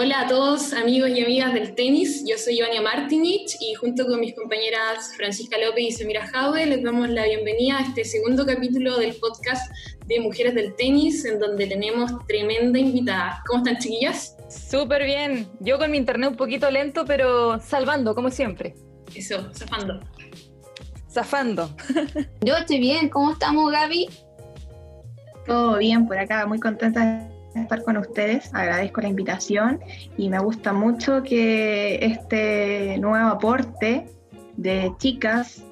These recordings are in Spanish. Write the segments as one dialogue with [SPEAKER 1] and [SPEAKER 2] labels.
[SPEAKER 1] hola a todos amigos y amigas del tenis, yo soy Ivania Martinich y junto con mis compañeras Francisca López y Samira Jaue les damos la bienvenida a este segundo capítulo del podcast de Mujeres del Tenis en donde tenemos tremenda invitada. ¿Cómo están chiquillas?
[SPEAKER 2] Súper bien, yo con mi internet un poquito lento pero salvando como siempre.
[SPEAKER 1] Eso, zafando.
[SPEAKER 2] Zafando.
[SPEAKER 3] yo estoy bien, ¿cómo estamos Gaby?
[SPEAKER 4] Todo bien por acá, muy contenta estar con ustedes, agradezco la invitación y me gusta mucho que este nuevo aporte de chicas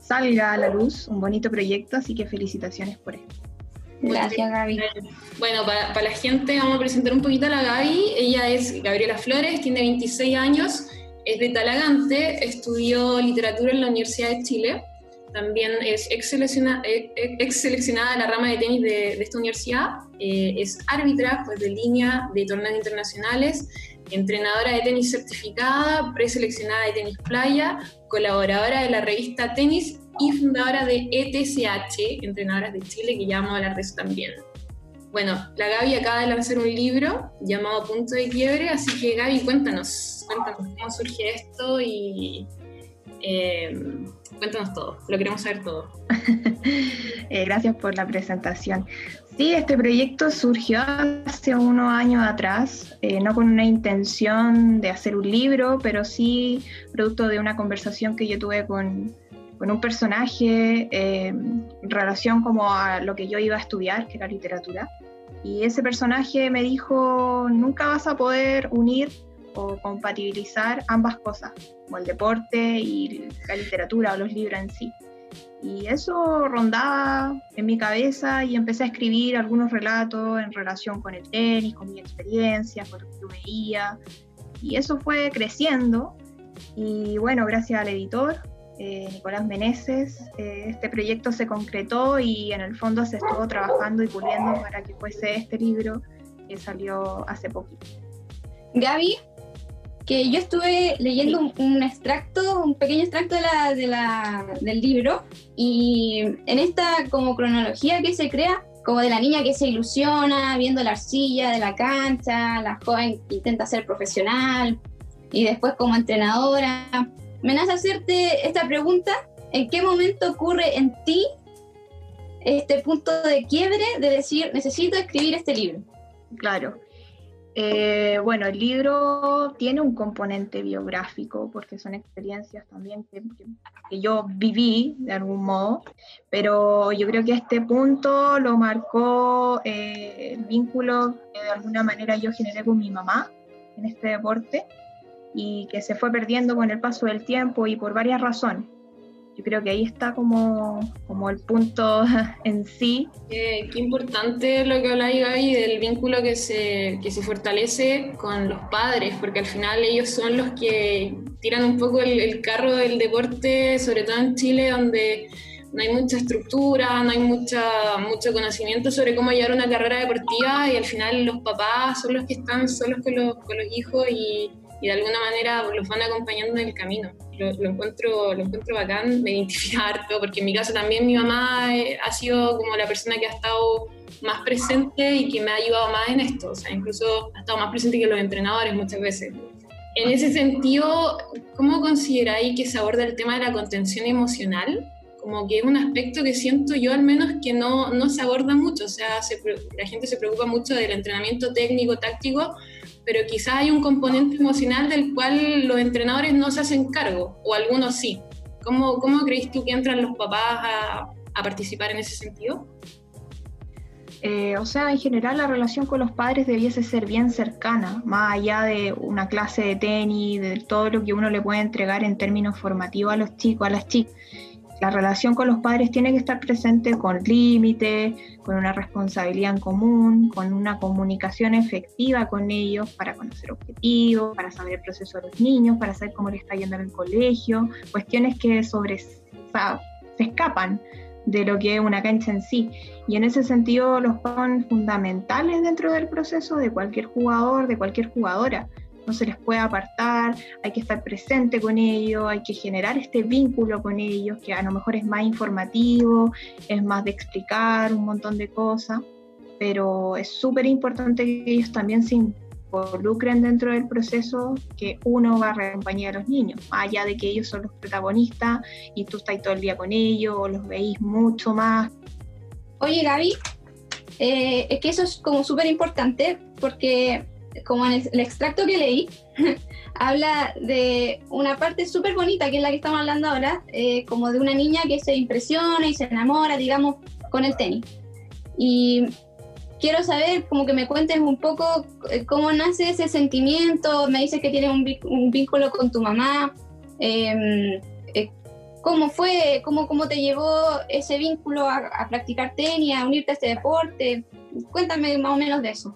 [SPEAKER 4] salga a la luz, un bonito proyecto, así que felicitaciones por esto.
[SPEAKER 3] Gracias, Gaby.
[SPEAKER 1] Bueno, para, para, la gente vamos a presentar un poquito a la Gaby. Ella es Gabriela Flores, tiene 26 años, es de Talagante, estudió literatura en la Universidad de Chile también es ex seleccionada, eh, ex seleccionada la rama de tenis de, esta universidad, eh, es árbitra pues, de línea de torneos internacionales, entrenadora de tenis certificada, preseleccionada de tenis playa, colaboradora de la revista Tenis y fundadora de ETCH, Entrenadoras de Chile, que ya vamos a hablar de eso también. Bueno, la Gaby acaba de lanzar un libro llamado Punto de Quiebre, así que Gaby, cuéntanos, cuéntanos cómo surge esto y Cuéntanos todo, lo queremos saber todo.
[SPEAKER 4] Eh, gracias por la presentación. Sí, este proyecto surgió hace unos años atrás, eh, no con una intención de hacer un libro, pero sí producto de una conversación que yo tuve con, con un personaje eh, en relación como a lo que yo iba a estudiar, que era literatura. Y ese personaje me dijo, nunca vas a poder unir o compatibilizar ambas cosas, como el deporte y la literatura o los libros en sí. Y eso rondaba en mi cabeza y empecé a escribir algunos relatos en relación con el tenis, con mi experiencia, con lo que yo veía. Y eso fue creciendo. Y bueno, gracias al editor, eh, Nicolás Meneses, eh, este proyecto se concretó y en el fondo se estuvo trabajando y puliendo para que fuese este libro que salió hace poquito.
[SPEAKER 3] Gaby, que yo estuve leyendo un, extracto, un pequeño extracto de la, de la, del libro, y en esta como cronología que se crea, como de la niña que se ilusiona viendo la arcilla de la cancha, la joven que intenta ser profesional, y después como entrenadora. Me nace hacerte esta pregunta, ¿en qué momento ocurre en ti este punto de quiebre de decir, necesito escribir este libro?
[SPEAKER 4] Claro, eh, bueno, el libro tiene un componente biográfico porque son experiencias también que, yo viví de algún modo, pero yo creo que este punto lo marcó eh, el vínculo que de alguna manera yo generé con mi mamá en este deporte y que se fue perdiendo con el paso del tiempo y por varias razones. Yo creo que ahí está como, como el punto en sí.
[SPEAKER 1] qué importante lo que habláis, Gaby, del vínculo que se, que se fortalece con los padres, porque al final ellos son los que tiran un poco el, carro del deporte, sobre todo en Chile, donde no hay mucha estructura, no hay mucha, mucho conocimiento sobre cómo llevar una carrera deportiva y al final los papás son los que están solos con los, con los hijos y, y de alguna manera los van acompañando en el camino. Lo, encuentro, lo encuentro bacán, me identifica harto, porque en mi caso también mi mamá eh, ha sido como la persona que ha estado más presente y que me ha ayudado más en esto, o sea, incluso ha estado más presente que los entrenadores muchas veces. En ese sentido, ¿cómo consideráis que se aborda el tema de la contención emocional? Como que es un aspecto que siento yo al menos que no, no se aborda mucho, o sea, la gente se preocupa mucho del entrenamiento técnico, táctico, pero quizás hay un componente emocional del cual los entrenadores no se hacen cargo, o algunos sí. ¿Cómo, cómo crees tú que entran los papás a, participar en ese sentido?
[SPEAKER 4] Eh, o sea, en general la relación con los padres debiese ser bien cercana, más allá de una clase de tenis, de todo lo que uno le puede entregar en términos formativos a los chicos, a las chicas la relación con los padres tiene que estar presente con límite, con una responsabilidad en común, con una comunicación efectiva con ellos para conocer objetivos, para saber el proceso de los niños, para saber cómo les está yendo en el colegio, cuestiones que sobre, se escapan de lo que es una cancha en sí. Y en ese sentido los son fundamentales dentro del proceso de cualquier jugador, de cualquier jugadora no se les puede apartar, hay que estar presente con ellos, hay que generar este vínculo con ellos, que a lo mejor es más informativo, es más de explicar un montón de cosas, pero es súper importante que ellos también se, involucren dentro del proceso que uno va a acompañar a los niños, allá de que ellos son los protagonistas y tú estás todo el día con ellos o los veis mucho más.
[SPEAKER 3] Oye Gaby, eh, es que eso es como súper importante porque como en el, extracto que leí, habla de una parte súper bonita, que es la que estamos hablando ahora, eh, como de una niña que se impresiona y se enamora, digamos, con el tenis. Y quiero saber, como que me cuentes un poco eh, cómo nace ese sentimiento, me dices que tienes un, vínculo con tu mamá, em, eh, ¿cómo fue, cómo, cómo te llevó ese vínculo a, a practicar tenis, a unirte a este deporte? Cuéntame más o menos de eso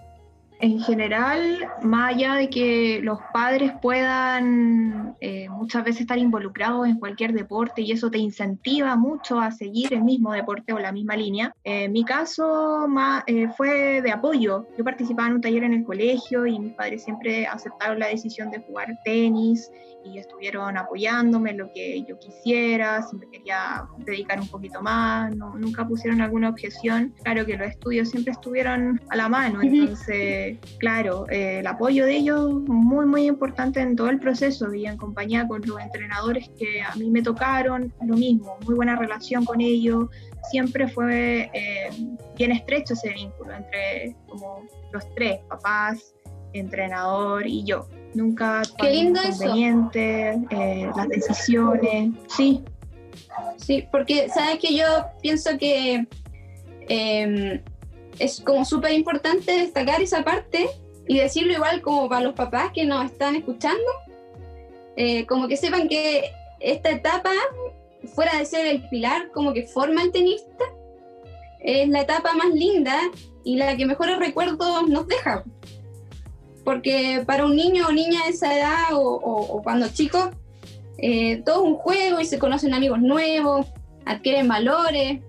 [SPEAKER 4] en general, más allá de que los padres puedan eh, muchas veces estar involucrados en cualquier deporte y eso te incentiva mucho a seguir el mismo deporte o la misma línea, en mi caso más, eh, fue de apoyo. Yo participaba en un taller en el colegio y mis padres siempre aceptaron la decisión de jugar tenis y estuvieron apoyándome en lo que yo quisiera, si me quería dedicar un poquito más, nunca pusieron alguna objeción. Claro que los estudios siempre estuvieron a la mano, entonces, claro, eh, el apoyo de ellos muy, muy importante en todo el proceso y en compañía con los entrenadores que a mí me tocaron, lo mismo, muy buena relación con ellos, siempre fue eh, bien estrecho ese vínculo entre como los tres, papás, entrenador y yo. Nunca
[SPEAKER 3] Qué lindo
[SPEAKER 4] inconveniente, eh, las decisiones, sí.
[SPEAKER 3] Sí, porque sabes que yo pienso que em, es como súper importante destacar esa parte y decirlo igual como para los papás que nos están escuchando, eh, como que sepan que esta etapa, fuera de ser el pilar, como que forma el tenista, es la etapa más linda y la que mejores recuerdos nos deja. Porque para un niño o niña de esa edad o, cuando chicos, eh, todo es un juego y se conocen amigos nuevos, adquieren valores,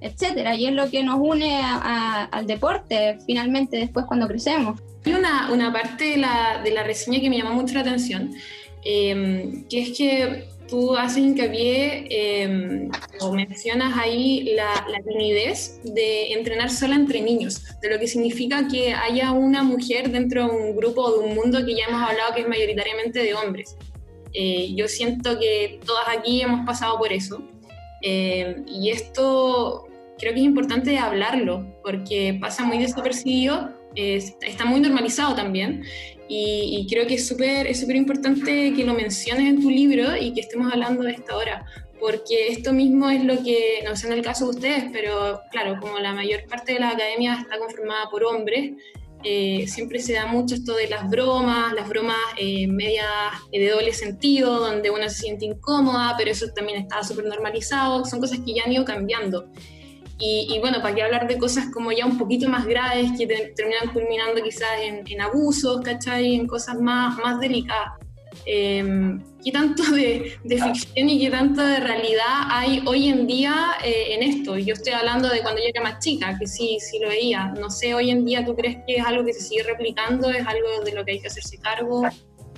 [SPEAKER 3] etcétera, y es lo que nos une al deporte finalmente después cuando crecemos.
[SPEAKER 1] Hay una, una parte de la, de la, reseña que me llamó mucho la atención, eh, que es que tú haces hincapié eh, o mencionas ahí la, la, timidez de entrenar sola entre niños, de lo que significa que haya una mujer dentro de un grupo o de un mundo que ya hemos hablado que es mayoritariamente de hombres. Eh, yo siento que todas aquí hemos pasado por eso. Eh, y esto creo que es importante hablarlo, porque pasa muy desapercibido, está muy normalizado también, y, creo que es súper es importante que lo menciones en tu libro y que estemos hablando de esta hora, porque esto mismo es lo que, no sé en el caso de ustedes, pero claro, como la mayor parte de la academia está conformada por hombres, eh, siempre se da mucho esto de las bromas, las bromas eh, medias eh, de doble sentido, donde uno se siente incómoda, pero eso también está súper normalizado, son cosas que ya han ido cambiando. Y, bueno, para qué hablar de cosas como ya un poquito más graves que terminan culminando quizás en, abusos, ¿cachai? En cosas más, más delicadas. Eh, ¿Qué tanto de, ficción y qué tanto de realidad hay hoy en día eh, en esto? Yo estoy hablando de cuando yo era más chica, que sí, sí lo veía. No sé, hoy en día tú crees que es algo que se sigue replicando, es algo de lo que hay que hacerse cargo.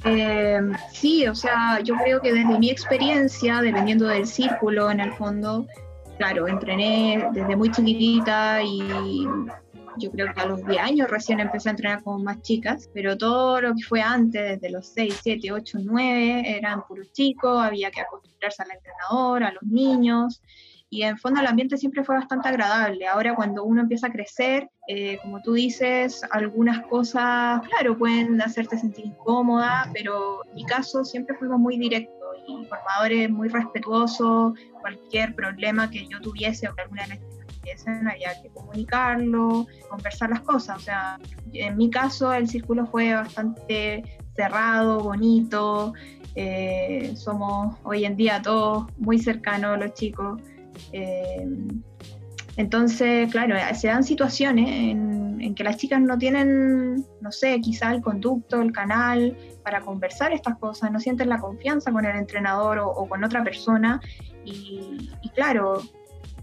[SPEAKER 4] Eh, sí, o sea, yo creo que desde mi experiencia, dependiendo del círculo en el fondo, claro, entrené desde muy chiquitita y yo creo que a los 10 años recién empecé a entrenar con más chicas, pero todo lo que fue antes, desde los 6, 7, 8, 9, eran puros chicos, había que acostumbrarse al entrenador, a los niños, y en fondo el ambiente siempre fue bastante agradable. Ahora cuando uno empieza a crecer, eh, como tú dices, algunas cosas, claro, pueden hacerte sentir incómoda, pero en mi caso siempre fuimos muy directos y formadores muy respetuosos, cualquier problema que yo tuviese o que alguna vez había que comunicarlo, conversar las cosas. O sea, en mi caso el círculo fue bastante cerrado, bonito, eh, somos hoy en día todos muy cercanos los chicos. Eh, entonces, claro, se dan situaciones en, en, que las chicas no tienen, no sé, quizá el conducto, el canal para conversar estas cosas, no sienten la confianza con el entrenador o, con otra persona y, claro,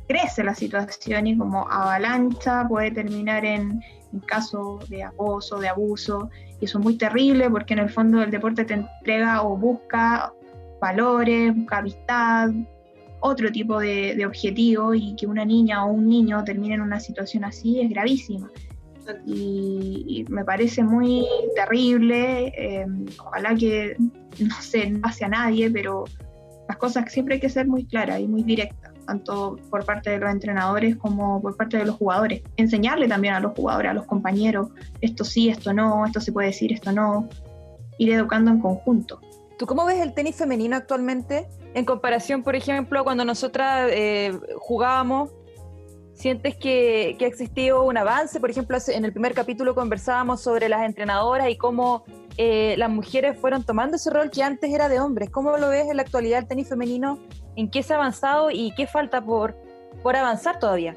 [SPEAKER 4] crece la situación y como avalancha puede terminar en, en caso de acoso, de abuso, y eso es muy terrible porque en el fondo el deporte te entrega o busca valores, busca amistad, otro tipo de, de objetivo y que una niña o un niño termine en una situación así es gravísima. y, me parece muy terrible. Eh, ojalá que no se no pase a nadie, pero las cosas siempre hay que ser muy claras y muy directas, tanto por parte de los entrenadores como por parte de los jugadores. Enseñarle también a los jugadores, a los compañeros, esto sí, esto no, esto se puede decir, esto no. Ir educando en conjunto.
[SPEAKER 2] ¿Tú cómo ves el tenis femenino actualmente en comparación, por ejemplo, cuando nosotras eh, jugábamos? ¿Sientes que, que, ha existido un avance? Por ejemplo, en el primer capítulo conversábamos sobre las entrenadoras y cómo eh, las mujeres fueron tomando ese rol que antes era de hombres. ¿Cómo lo ves en la actualidad el tenis femenino? ¿En qué se ha avanzado y qué falta por, por avanzar todavía?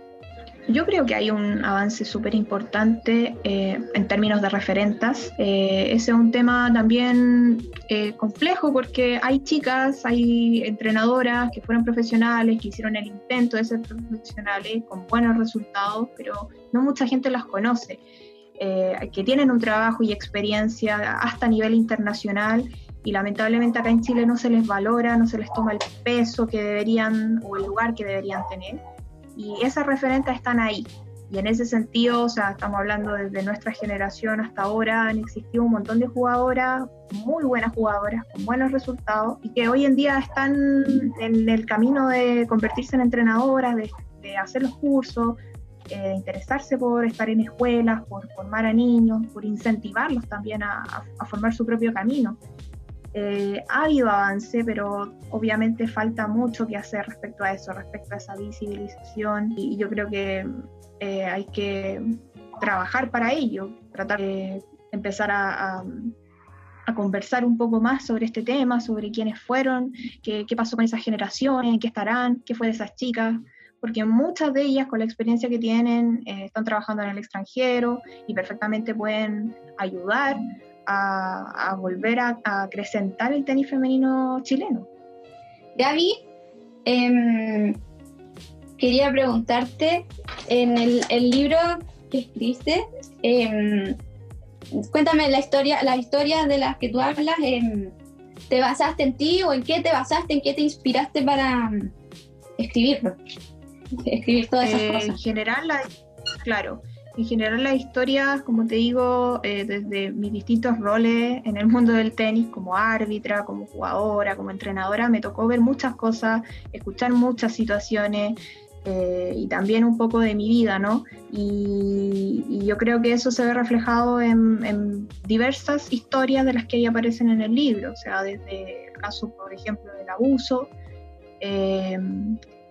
[SPEAKER 4] Yo creo que hay un avance súper importante eh, en términos de referentas. Eh, ese es un tema también eh, complejo porque hay chicas, hay entrenadoras que fueron profesionales, que hicieron el intento de ser profesionales con buenos resultados, pero no mucha gente las conoce, que tienen un trabajo y experiencia hasta nivel internacional y lamentablemente acá en Chile no se les valora, no se les toma el peso que deberían o el lugar que deberían tener y esas referentes están ahí. Y en ese sentido, o sea, estamos hablando desde nuestra generación hasta ahora, han existido un montón de jugadoras, muy buenas jugadoras, con buenos resultados, y que hoy en día están en el camino de convertirse en entrenadoras, de, hacer los cursos, eh, de interesarse por estar en escuelas, por formar a niños, por incentivarlos también a formar su propio camino. Eh, ha habido avance, pero obviamente falta mucho que hacer respecto a eso, respecto a esa visibilización. Y yo creo que eh, hay que trabajar para ello, tratar de empezar a, conversar un poco más sobre este tema, sobre quiénes fueron, qué, pasó con esas generaciones, qué estarán, qué fue de esas chicas, porque muchas de ellas con la experiencia que tienen eh, están trabajando en el extranjero y perfectamente pueden ayudar a, volver a, acrecentar el tenis femenino chileno.
[SPEAKER 3] Gaby, em, quería preguntarte, en el, libro que escribiste, em, cuéntame la historia, las historias de las que tú hablas, em, ¿te basaste en ti o en qué te basaste, en qué te inspiraste para escribirlo? Escribir todas esas
[SPEAKER 4] eh,
[SPEAKER 3] cosas.
[SPEAKER 4] En general, claro, en general las historias, como te digo, eh, desde mis distintos roles en el mundo del tenis, como árbitra, como jugadora, como entrenadora, me tocó ver muchas cosas, escuchar muchas situaciones eh, y también un poco de mi vida, ¿no? Y, yo creo que eso se ve reflejado en, diversas historias de las que ahí aparecen en el libro, o sea, desde el caso, por ejemplo, del abuso, eh,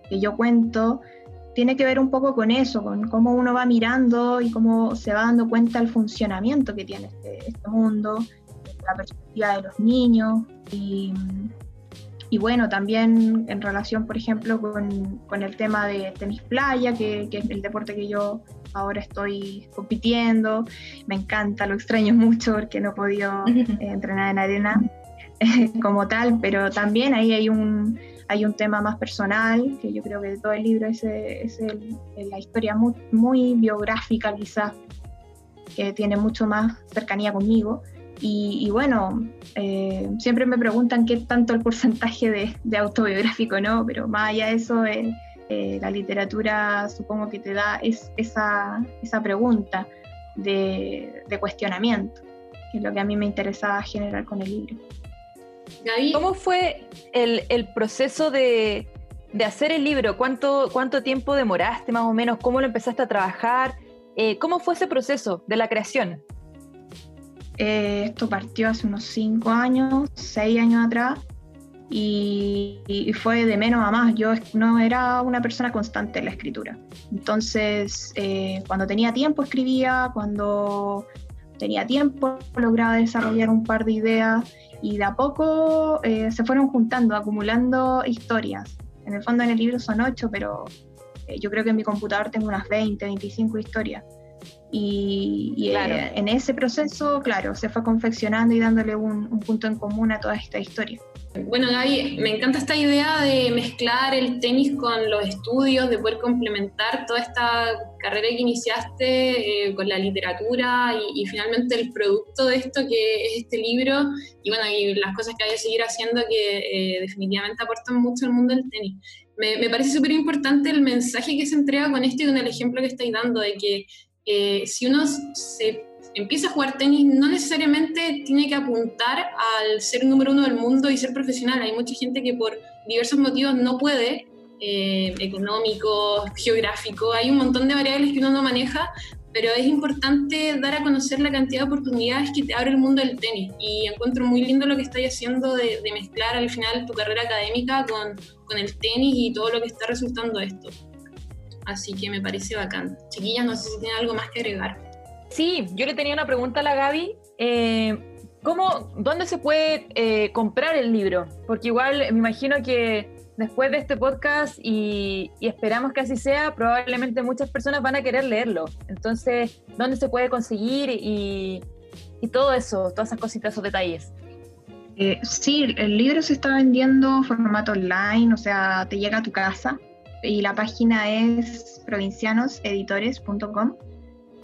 [SPEAKER 4] que yo cuento, tiene que ver un poco con eso, con cómo uno va mirando y cómo se va dando cuenta del funcionamiento que tiene este, este mundo, la perspectiva de los niños y, y, bueno, también en relación, por ejemplo, con, con el tema de tenis playa, que, que, es el deporte que yo ahora estoy compitiendo, me encanta, lo extraño mucho porque no he podido eh, entrenar en arena como tal, pero también ahí hay un hay un tema más personal, que yo creo que todo el libro es, es la historia muy, muy, biográfica quizás, que tiene mucho más cercanía conmigo. Y, bueno, eh, siempre me preguntan qué tanto el porcentaje de, de autobiográfico, ¿no? Pero más allá de eso, eh, eh, la literatura supongo que te da es, esa, esa pregunta de, de cuestionamiento, que es lo que a mí me interesaba generar con el libro.
[SPEAKER 2] ¿Cómo fue el, proceso de, hacer el libro? ¿Cuánto, ¿Cuánto tiempo demoraste más o menos? ¿Cómo lo empezaste a trabajar? Eh, ¿Cómo fue ese proceso de la creación?
[SPEAKER 4] Eh, esto partió hace unos cinco años, seis años atrás, y, fue de menos a más. Yo no era una persona constante en la escritura. Entonces, eh, cuando tenía tiempo escribía, cuando tenía tiempo lograba desarrollar un par de ideas y de a poco eh, se fueron juntando, acumulando historias. En el fondo en el libro son ocho, pero eh, yo creo que en mi computador tengo unas 20, 25 historias. Y, eh, en ese proceso, claro, se fue confeccionando y dándole un, un punto en común a toda esta historia.
[SPEAKER 1] Bueno, Gaby, me encanta esta idea de mezclar el tenis con los estudios, de poder complementar toda esta carrera que iniciaste eh, con la literatura y, finalmente el producto de esto que es este libro y bueno, y las cosas que hay que seguir haciendo que eh, definitivamente aportan mucho al mundo del tenis. Me, me parece súper importante el mensaje que se entrega con esto y con el ejemplo que estáis dando de que eh, si uno se empieza a jugar tenis, no necesariamente tiene que apuntar al ser número uno del mundo y ser profesional. Hay mucha gente que por diversos motivos no puede, eh, económicos, geográficos, hay un montón de variables que uno no maneja, pero es importante dar a conocer la cantidad de oportunidades que te abre el mundo del tenis. Y encuentro muy lindo lo que estáis haciendo de, mezclar al final tu carrera académica con, con, el tenis y todo lo que está resultando esto. Así que me parece bacán. Chiquillas, no sé si tienen algo más que agregar.
[SPEAKER 2] Sí, yo le tenía una pregunta a la Gaby. Eh, ¿cómo, ¿Dónde se puede eh, comprar el libro? Porque igual me imagino que después de este podcast y, esperamos que así sea, probablemente muchas personas van a querer leerlo. Entonces, ¿dónde se puede conseguir y, todo eso, todas esas cositas, esos detalles?
[SPEAKER 4] Eh, sí, el libro se está vendiendo en formato online, o sea, te llega a tu casa y la página es provincianoseditores.com.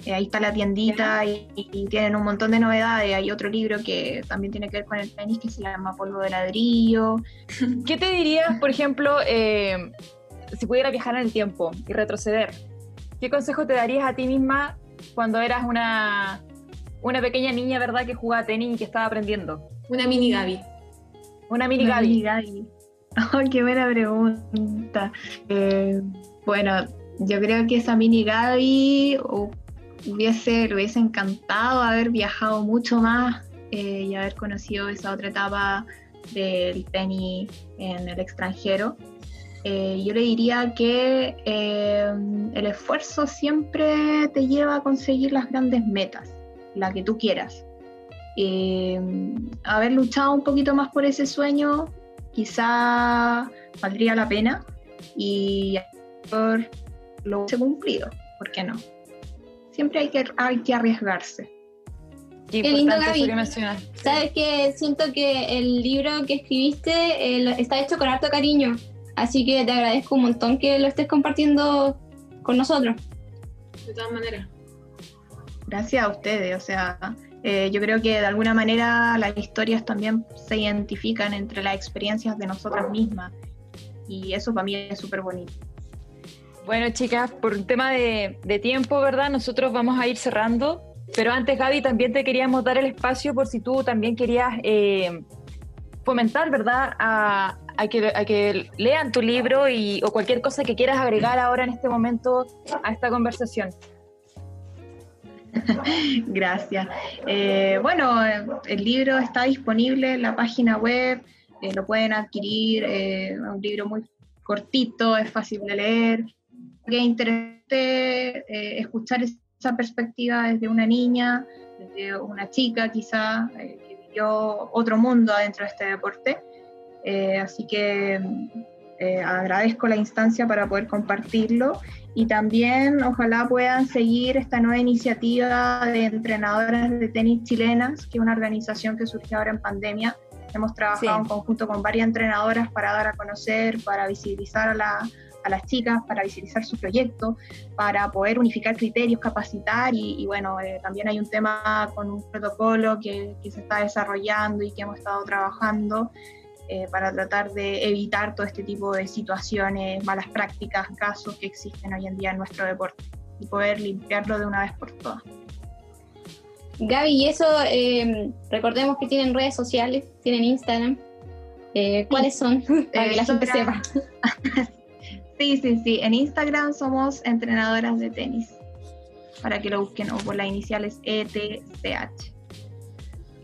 [SPEAKER 4] Eh, ahí está la tiendita y, tienen un montón de novedades. Hay otro libro que también tiene que ver con el tenis que se llama Polvo de ladrillo.
[SPEAKER 2] ¿Qué te dirías, por ejemplo, eh, si pudiera viajar en el tiempo y retroceder? ¿Qué consejo te darías a ti misma cuando eras una, una pequeña niña, verdad, que jugaba tenis y que estaba aprendiendo?
[SPEAKER 1] Una mini Gaby.
[SPEAKER 2] Una mini una Gaby. Mini Gaby.
[SPEAKER 4] Oh, qué buena pregunta. Eh, bueno, yo creo que esa mini Gaby hubiese, le hubiese encantado haber viajado mucho más eh, y haber conocido esa otra etapa del tenis en el extranjero. Eh, yo le diría que el esfuerzo siempre te lleva a conseguir las grandes metas, la que tú quieras. haber luchado un poquito más por ese sueño quizá valdría la pena y lo hubiese cumplido, ¿por qué no? Siempre hay que, hay que arriesgarse.
[SPEAKER 3] Qué, lindo, Gaby. Sabes que siento que el libro que escribiste eh, está hecho con harto cariño, así que te agradezco un montón que lo estés compartiendo con nosotros.
[SPEAKER 1] De todas maneras.
[SPEAKER 4] Gracias a ustedes, o sea, eh, yo creo que de alguna manera las historias también se identifican entre las experiencias de nosotras mismas y eso para mí es súper bonito.
[SPEAKER 2] Bueno, chicas, por un tema de, tiempo, ¿verdad? Nosotros vamos a ir cerrando, pero antes, Gaby, también te queríamos dar el espacio por si tú también querías eh, fomentar, ¿verdad? A, que, lean tu libro y, o cualquier cosa que quieras agregar ahora en este momento a esta conversación.
[SPEAKER 4] Gracias. Eh, bueno, el libro está disponible en la página web, eh, lo pueden adquirir, es un libro muy cortito, es fácil de leer. Es interesante escuchar esa perspectiva desde una niña, desde una chica quizá, que vivió otro mundo adentro de este deporte. así que agradezco la instancia para poder compartirlo y también ojalá puedan seguir esta nueva iniciativa de entrenadoras de tenis chilenas, que es una organización que surgió ahora en pandemia. Hemos trabajado en conjunto con varias entrenadoras para dar a conocer, para visibilizar a, a las chicas, para visibilizar su proyecto, para poder unificar criterios, capacitar y, bueno, eh, también hay un tema con un protocolo que, que se está desarrollando y que hemos estado trabajando eh, para tratar de evitar todo este tipo de situaciones, malas prácticas, casos que existen hoy en día en nuestro deporte y poder limpiarlo de una vez por todas.
[SPEAKER 3] Gaby, y eso, eh, recordemos que tienen redes sociales, tienen Instagram. Eh, ¿Cuáles son? Para que la gente sepa.
[SPEAKER 4] sí, sí, sí. En Instagram somos entrenadoras de tenis. Para que lo busquen o por las iniciales ETCH.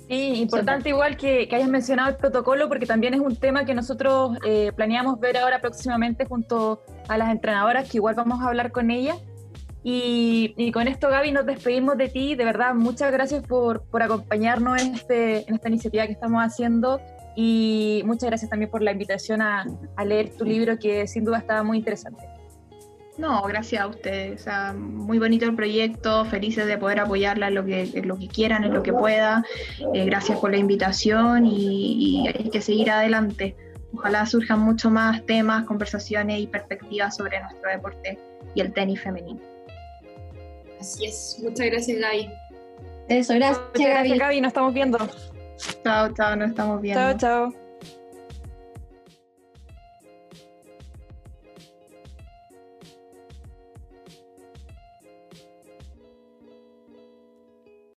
[SPEAKER 2] Sí, importante igual que, que, hayas mencionado el protocolo porque también es un tema que nosotros eh, planeamos ver ahora próximamente junto a las entrenadoras, que igual vamos a hablar con ellas. Y, con esto, Gaby, nos despedimos de ti. De verdad, muchas gracias por, por acompañarnos en, este, en esta iniciativa que estamos haciendo. Y muchas gracias también por la invitación a, a leer tu libro, que sin duda estaba muy interesante.
[SPEAKER 4] No, gracias a ustedes. muy bonito el proyecto, felices de poder apoyarla en lo que, lo que quieran, en lo que pueda. Eh, gracias por la invitación y, hay que seguir adelante. Ojalá surjan mucho más temas, conversaciones y perspectivas sobre nuestro deporte y el tenis femenino.
[SPEAKER 1] Así es. Muchas gracias, Gaby.
[SPEAKER 3] Eso, gracias,
[SPEAKER 2] Muchas gracias, Gaby. Nos estamos viendo.
[SPEAKER 4] Chao, chao, nos estamos viendo.
[SPEAKER 2] Chao, chao.